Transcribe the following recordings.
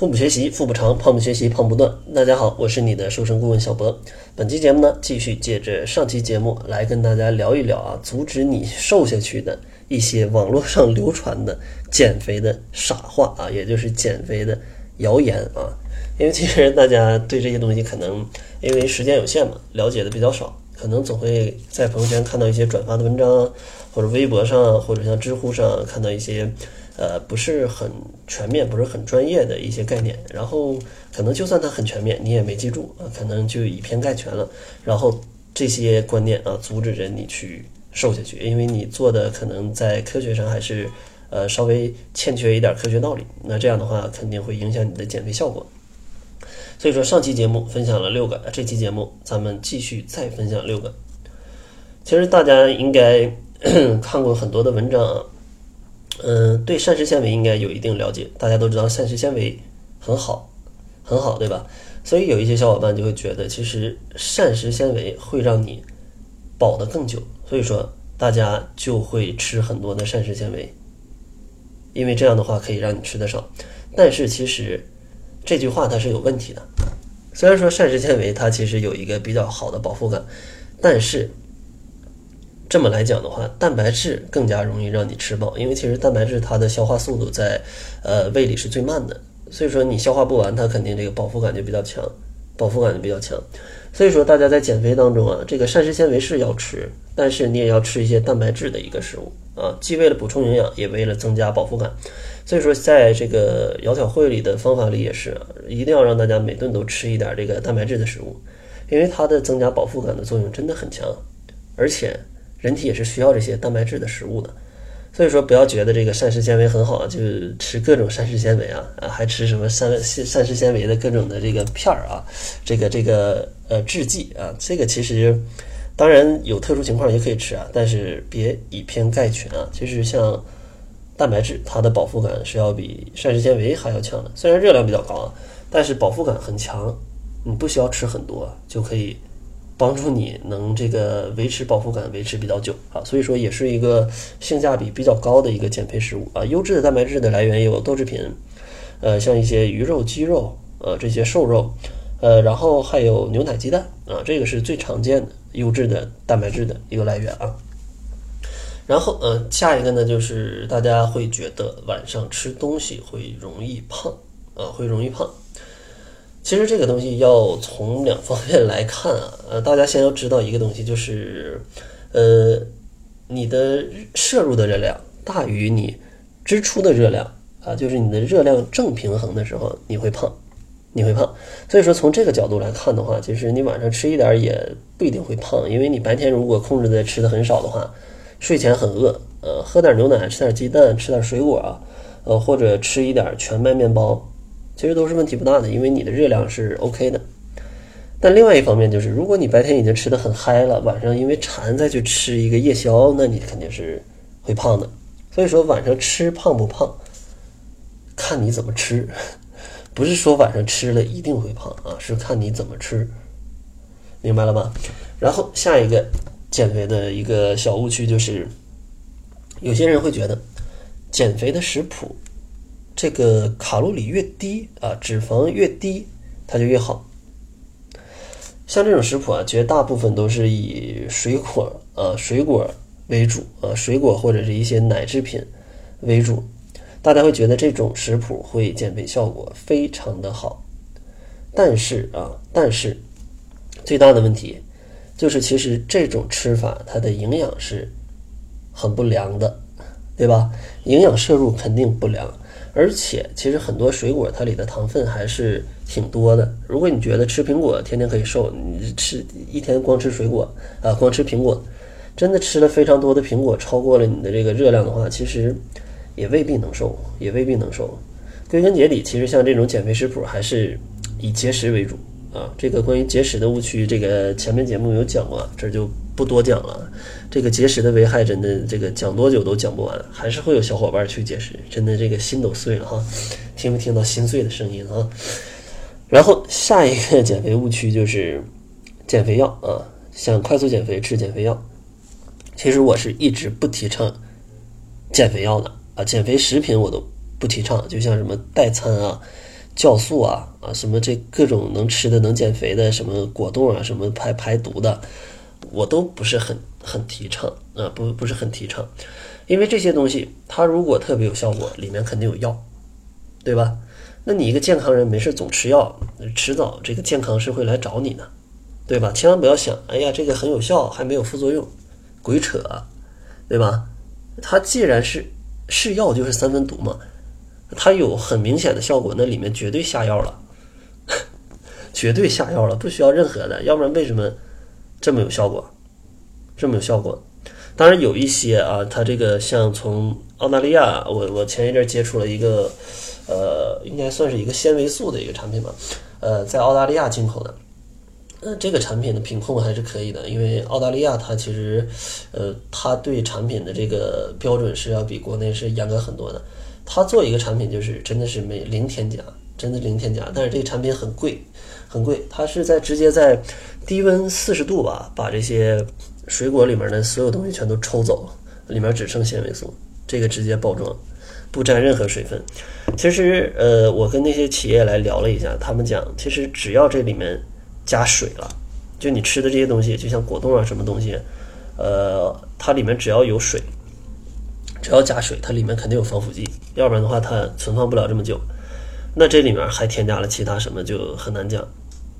腹部学习，腹部长；胖不学习，胖不断。大家好，我是你的瘦身顾问小博。本期节目呢，继续借着上期节目来跟大家聊一聊啊，阻止你瘦下去的一些网络上流传的减肥的傻话啊，也就是减肥的谣言啊。因为其实大家对这些东西可能因为时间有限嘛，了解的比较少，可能总会在朋友圈看到一些转发的文章，或者微博上，或者像知乎上看到一些。呃，不是很全面，不是很专业的一些概念，然后可能就算它很全面，你也没记住啊，可能就以偏概全了。然后这些观念啊，阻止着你去瘦下去，因为你做的可能在科学上还是呃稍微欠缺一点科学道理。那这样的话，肯定会影响你的减肥效果。所以说，上期节目分享了六个，这期节目咱们继续再分享六个。其实大家应该 看过很多的文章啊。嗯，对膳食纤维应该有一定了解。大家都知道膳食纤维很好，很好，对吧？所以有一些小伙伴就会觉得，其实膳食纤维会让你饱得更久。所以说，大家就会吃很多的膳食纤维，因为这样的话可以让你吃得少。但是其实这句话它是有问题的。虽然说膳食纤维它其实有一个比较好的饱腹感，但是。这么来讲的话，蛋白质更加容易让你吃饱，因为其实蛋白质它的消化速度在呃胃里是最慢的，所以说你消化不完，它肯定这个饱腹感就比较强，饱腹感就比较强。所以说大家在减肥当中啊，这个膳食纤维是要吃，但是你也要吃一些蛋白质的一个食物啊，既为了补充营养，也为了增加饱腹感。所以说在这个窈窕会里的方法里也是，一定要让大家每顿都吃一点这个蛋白质的食物，因为它的增加饱腹感的作用真的很强，而且。人体也是需要这些蛋白质的食物的，所以说不要觉得这个膳食纤维很好，就吃各种膳食纤维啊啊，还吃什么膳膳食纤维的各种的这个片儿啊，这个这个呃制剂啊，这个其实当然有特殊情况也可以吃啊，但是别以偏概全啊。其实像蛋白质，它的饱腹感是要比膳食纤维还要强的，虽然热量比较高啊，但是饱腹感很强，你不需要吃很多就可以。帮助你能这个维持饱腹感，维持比较久啊，所以说也是一个性价比比较高的一个减肥食物啊。优质的蛋白质的来源有豆制品，呃，像一些鱼肉、鸡肉，呃，这些瘦肉，呃，然后还有牛奶、鸡蛋啊，这个是最常见的优质的蛋白质的一个来源啊。然后，呃，下一个呢，就是大家会觉得晚上吃东西会容易胖啊，会容易胖。其实这个东西要从两方面来看啊，呃，大家先要知道一个东西，就是，呃，你的摄入的热量大于你支出的热量啊，就是你的热量正平衡的时候，你会胖，你会胖。所以说从这个角度来看的话，其实你晚上吃一点也不一定会胖，因为你白天如果控制的吃的很少的话，睡前很饿，呃，喝点牛奶，吃点鸡蛋，吃点水果啊，呃，或者吃一点全麦面包。其实都是问题不大的，因为你的热量是 OK 的。但另外一方面就是，如果你白天已经吃的很嗨了，晚上因为馋再去吃一个夜宵，那你肯定是会胖的。所以说晚上吃胖不胖，看你怎么吃，不是说晚上吃了一定会胖啊，是看你怎么吃，明白了吧？然后下一个减肥的一个小误区就是，有些人会觉得减肥的食谱。这个卡路里越低啊，脂肪越低，它就越好。像这种食谱啊，绝大部分都是以水果啊、水果为主啊，水果或者是一些奶制品为主。大家会觉得这种食谱会减肥效果非常的好，但是啊，但是最大的问题就是，其实这种吃法它的营养是很不良的，对吧？营养摄入肯定不良。而且，其实很多水果它里的糖分还是挺多的。如果你觉得吃苹果天天可以瘦，你吃一天光吃水果啊，光吃苹果，真的吃了非常多的苹果，超过了你的这个热量的话，其实也未必能瘦，也未必能瘦。归根结底，其实像这种减肥食谱，还是以节食为主。啊，这个关于节食的误区，这个前面节目有讲过，这就不多讲了。这个节食的危害，真的这个讲多久都讲不完，还是会有小伙伴去节食，真的这个心都碎了哈。听没听到心碎的声音啊？然后下一个减肥误区就是减肥药啊，想快速减肥吃减肥药。其实我是一直不提倡减肥药的啊，减肥食品我都不提倡，就像什么代餐啊。酵素啊啊什么这各种能吃的能减肥的什么果冻啊什么排排毒的，我都不是很很提倡啊不不是很提倡，因为这些东西它如果特别有效果，里面肯定有药，对吧？那你一个健康人没事总吃药，迟早这个健康是会来找你的，对吧？千万不要想，哎呀这个很有效还没有副作用，鬼扯，对吧？它既然是是药，就是三分毒嘛。它有很明显的效果，那里面绝对下药了，绝对下药了，不需要任何的，要不然为什么这么有效果？这么有效果？当然有一些啊，它这个像从澳大利亚，我我前一阵接触了一个，呃，应该算是一个纤维素的一个产品吧，呃，在澳大利亚进口的，那，这个产品的品控还是可以的，因为澳大利亚它其实，呃，它对产品的这个标准是要比国内是严格很多的。他做一个产品就是真的是没零添加，真的零添加，但是这个产品很贵，很贵。它是在直接在低温四十度吧，把这些水果里面的所有东西全都抽走，里面只剩纤维素。这个直接包装，不沾任何水分。其实，呃，我跟那些企业来聊了一下，他们讲，其实只要这里面加水了，就你吃的这些东西，就像果冻啊什么东西，呃，它里面只要有水。只要加水，它里面肯定有防腐剂，要不然的话它存放不了这么久。那这里面还添加了其他什么，就很难讲，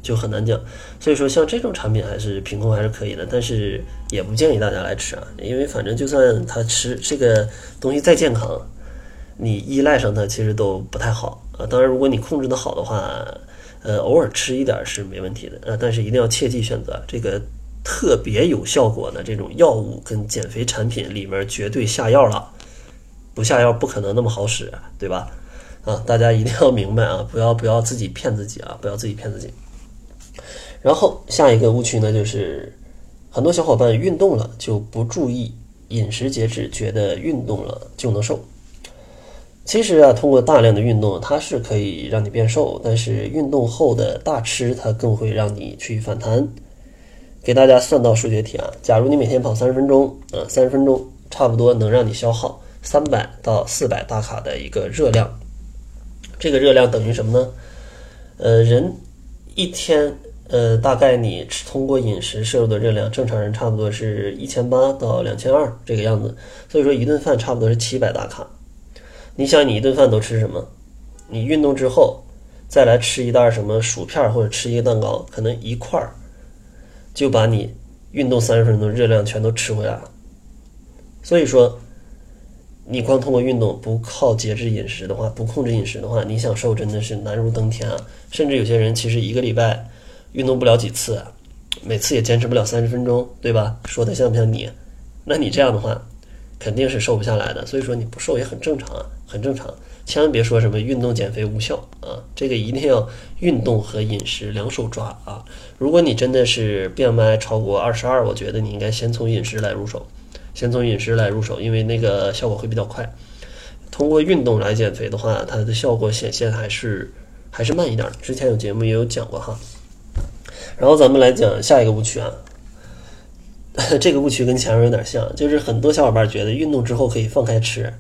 就很难讲。所以说，像这种产品还是品控还是可以的，但是也不建议大家来吃啊，因为反正就算他吃这个东西再健康，你依赖上它其实都不太好啊。当然，如果你控制的好的话，呃，偶尔吃一点是没问题的呃，但是一定要切记选择这个。特别有效果的这种药物跟减肥产品里面绝对下药了，不下药不可能那么好使，对吧？啊，大家一定要明白啊，不要不要自己骗自己啊，不要自己骗自己。然后下一个误区呢，就是很多小伙伴运动了就不注意饮食节制，觉得运动了就能瘦。其实啊，通过大量的运动，它是可以让你变瘦，但是运动后的大吃，它更会让你去反弹。给大家算道数学题啊，假如你每天跑三十分钟，啊，三十分钟差不多能让你消耗三百到四百大卡的一个热量，这个热量等于什么呢？呃，人一天，呃，大概你通过饮食摄入的热量，正常人差不多是一千八到两千二这个样子，所以说一顿饭差不多是七百大卡。你想你一顿饭都吃什么？你运动之后再来吃一袋什么薯片或者吃一个蛋糕，可能一块儿。就把你运动三十分钟热量全都吃回来了，所以说，你光通过运动不靠节制饮食的话，不控制饮食的话，你想瘦真的是难如登天啊！甚至有些人其实一个礼拜运动不了几次，每次也坚持不了三十分钟，对吧？说的像不像你？那你这样的话，肯定是瘦不下来的。所以说你不瘦也很正常啊，很正常。千万别说什么运动减肥无效啊，这个一定要运动和饮食两手抓啊！如果你真的是 BMI 超过二十二，我觉得你应该先从饮食来入手，先从饮食来入手，因为那个效果会比较快。通过运动来减肥的话，它的效果显现还是还是慢一点。之前有节目也有讲过哈。然后咱们来讲下一个误区啊，这个误区跟前面有点像，就是很多小伙伴觉得运动之后可以放开吃。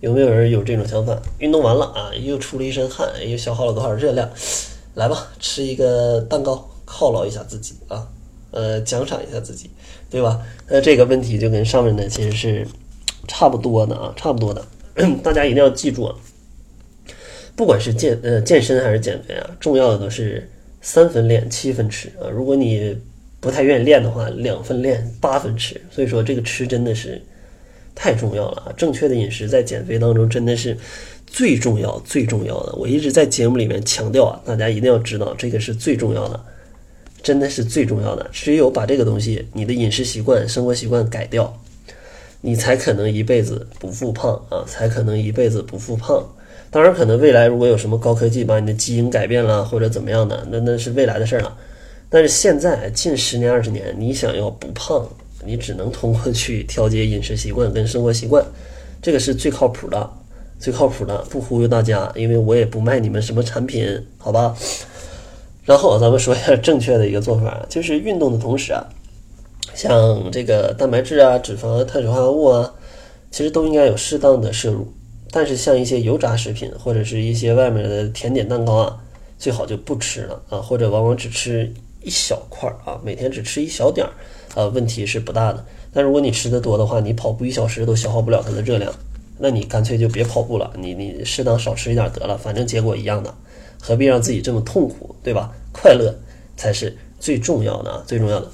有没有人有这种想法？运动完了啊，又出了一身汗，又消耗了多少热量？来吧，吃一个蛋糕犒劳一下自己啊，呃，奖赏一下自己，对吧？那这个问题就跟上面的其实是差不多的啊，差不多的。大家一定要记住啊，不管是健呃健身还是减肥啊，重要的都是三分练七分吃啊。如果你不太愿意练的话，两分练八分吃。所以说，这个吃真的是。太重要了啊！正确的饮食在减肥当中真的是最重要、最重要的。我一直在节目里面强调啊，大家一定要知道，这个是最重要的，真的是最重要的。只有把这个东西，你的饮食习惯、生活习惯改掉，你才可能一辈子不复胖啊，才可能一辈子不复胖。当然，可能未来如果有什么高科技把你的基因改变了或者怎么样的，那那是未来的事儿了。但是现在近十年、二十年，你想要不胖？你只能通过去调节饮食习惯跟生活习惯，这个是最靠谱的，最靠谱的，不忽悠大家，因为我也不卖你们什么产品，好吧？然后咱们说一下正确的一个做法，就是运动的同时啊，像这个蛋白质啊、脂肪啊、碳水化合物啊，其实都应该有适当的摄入，但是像一些油炸食品或者是一些外面的甜点蛋糕啊，最好就不吃了啊，或者往往只吃一小块儿啊，每天只吃一小点儿，呃，问题是不大的。但如果你吃的多的话，你跑步一小时都消耗不了它的热量，那你干脆就别跑步了，你你适当少吃一点得了，反正结果一样的，何必让自己这么痛苦，对吧？快乐才是最重要的啊，最重要的。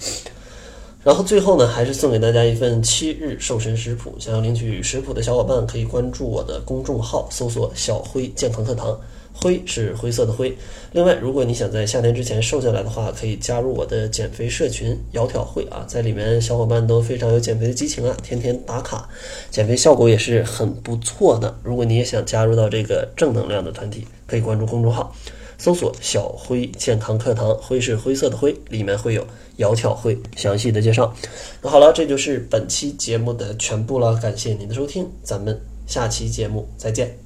然后最后呢，还是送给大家一份七日瘦身食谱。想要领取食谱的小伙伴，可以关注我的公众号，搜索“小辉健康课堂”，灰是灰色的灰。另外，如果你想在夏天之前瘦下来的话，可以加入我的减肥社群“窈窕会”啊，在里面小伙伴都非常有减肥的激情啊，天天打卡，减肥效果也是很不错的。如果你也想加入到这个正能量的团体，可以关注公众号。搜索“小辉健康课堂”，灰是灰色的灰，里面会有窈窕会详细的介绍。那好了，这就是本期节目的全部了，感谢您的收听，咱们下期节目再见。